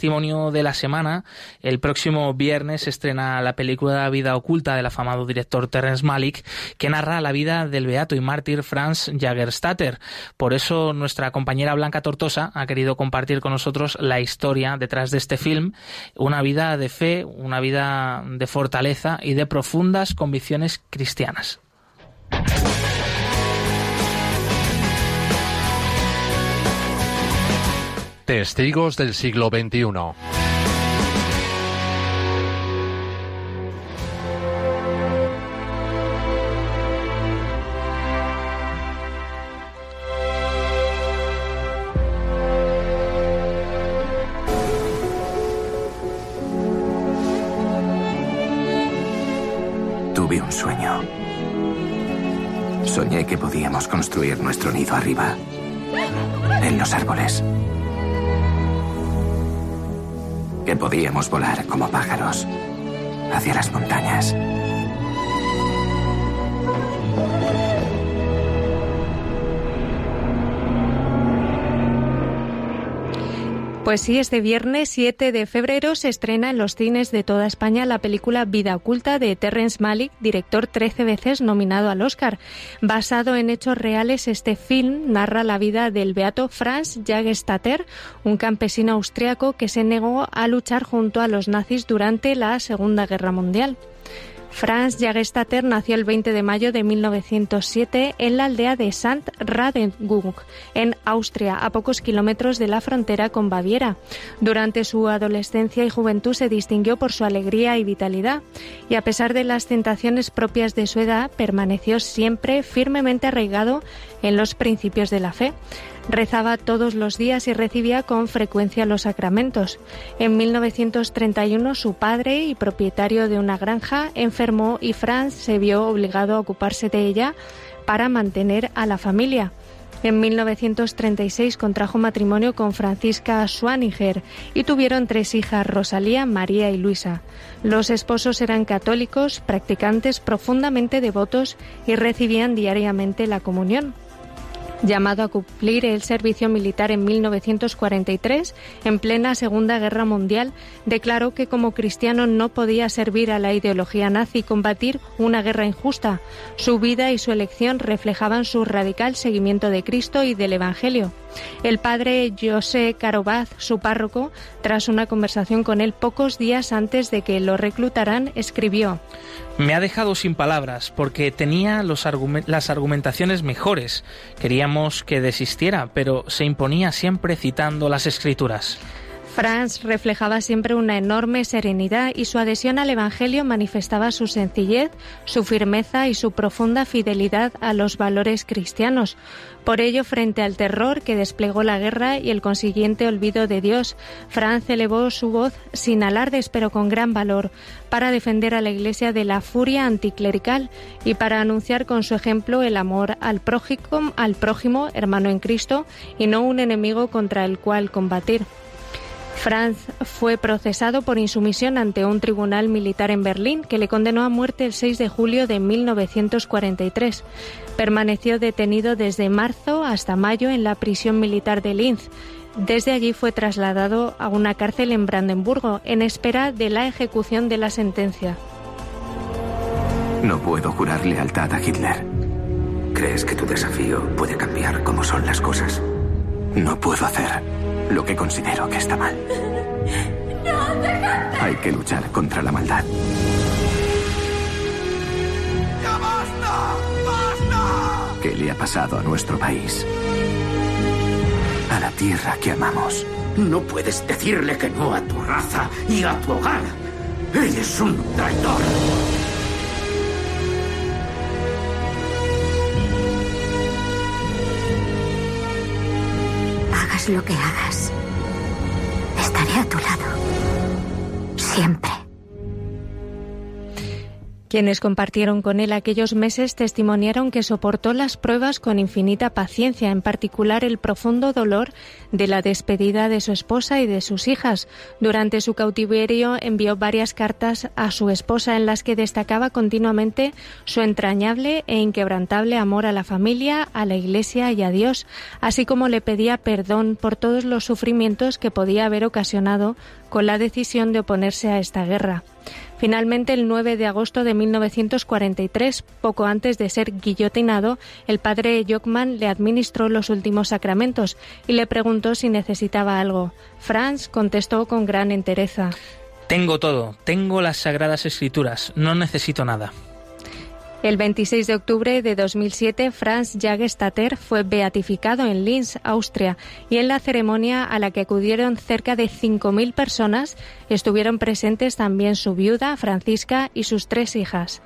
testimonio de la semana. El próximo viernes se estrena la película Vida oculta del afamado director Terrence Malick, que narra la vida del beato y mártir Franz Jagerstatter. Por eso nuestra compañera Blanca Tortosa ha querido compartir con nosotros la historia detrás de este film, una vida de fe, una vida de fortaleza y de profundas convicciones cristianas. Testigos del siglo XXI. Tuve un sueño. Soñé que podíamos construir nuestro nido arriba, en los árboles. Podíamos volar como pájaros hacia las montañas. Pues sí, este viernes 7 de febrero se estrena en los cines de toda España la película Vida Oculta de Terrence Malick, director 13 veces nominado al Oscar. Basado en hechos reales, este film narra la vida del beato Franz Jagerstatter, un campesino austriaco que se negó a luchar junto a los nazis durante la Segunda Guerra Mundial. Franz Jagerstatter nació el 20 de mayo de 1907 en la aldea de St. Radegung, en Austria, a pocos kilómetros de la frontera con Baviera. Durante su adolescencia y juventud se distinguió por su alegría y vitalidad, y a pesar de las tentaciones propias de su edad, permaneció siempre firmemente arraigado en los principios de la fe. Rezaba todos los días y recibía con frecuencia los sacramentos. En 1931 su padre y propietario de una granja enfermó y Franz se vio obligado a ocuparse de ella para mantener a la familia. En 1936 contrajo matrimonio con Francisca Schwaniger y tuvieron tres hijas, Rosalía, María y Luisa. Los esposos eran católicos, practicantes profundamente devotos y recibían diariamente la comunión. Llamado a cumplir el servicio militar en 1943, en plena Segunda Guerra Mundial, declaró que como cristiano no podía servir a la ideología nazi y combatir una guerra injusta. Su vida y su elección reflejaban su radical seguimiento de Cristo y del Evangelio. El padre José Carobaz, su párroco, tras una conversación con él pocos días antes de que lo reclutaran, escribió me ha dejado sin palabras porque tenía las argumentaciones mejores. Queríamos que desistiera, pero se imponía siempre citando las escrituras. Franz reflejaba siempre una enorme serenidad y su adhesión al Evangelio manifestaba su sencillez, su firmeza y su profunda fidelidad a los valores cristianos. Por ello, frente al terror que desplegó la guerra y el consiguiente olvido de Dios, Franz elevó su voz sin alardes pero con gran valor para defender a la Iglesia de la furia anticlerical y para anunciar con su ejemplo el amor al prójimo, al prójimo hermano en Cristo, y no un enemigo contra el cual combatir. Franz fue procesado por insumisión ante un tribunal militar en Berlín que le condenó a muerte el 6 de julio de 1943. Permaneció detenido desde marzo hasta mayo en la prisión militar de Linz. Desde allí fue trasladado a una cárcel en Brandenburgo en espera de la ejecución de la sentencia. No puedo jurar lealtad a Hitler. ¿Crees que tu desafío puede cambiar cómo son las cosas? No puedo hacer lo que considero que está mal. Hay que luchar contra la maldad. ¡Ya basta! ¡Basta! ¿Qué le ha pasado a nuestro país? A la tierra que amamos. No puedes decirle que no a tu raza y a tu hogar. Eres un traidor. Hagas lo que hagas. A tu lado. Siempre. Quienes compartieron con él aquellos meses testimoniaron que soportó las pruebas con infinita paciencia, en particular el profundo dolor de la despedida de su esposa y de sus hijas. Durante su cautiverio envió varias cartas a su esposa en las que destacaba continuamente su entrañable e inquebrantable amor a la familia, a la Iglesia y a Dios, así como le pedía perdón por todos los sufrimientos que podía haber ocasionado con la decisión de oponerse a esta guerra. Finalmente, el 9 de agosto de 1943, poco antes de ser guillotinado, el padre Jockman le administró los últimos sacramentos y le preguntó si necesitaba algo. Franz contestó con gran entereza. Tengo todo, tengo las sagradas escrituras, no necesito nada. El 26 de octubre de 2007, Franz Jagerstatter fue beatificado en Linz, Austria, y en la ceremonia a la que acudieron cerca de 5.000 personas estuvieron presentes también su viuda, Francisca, y sus tres hijas.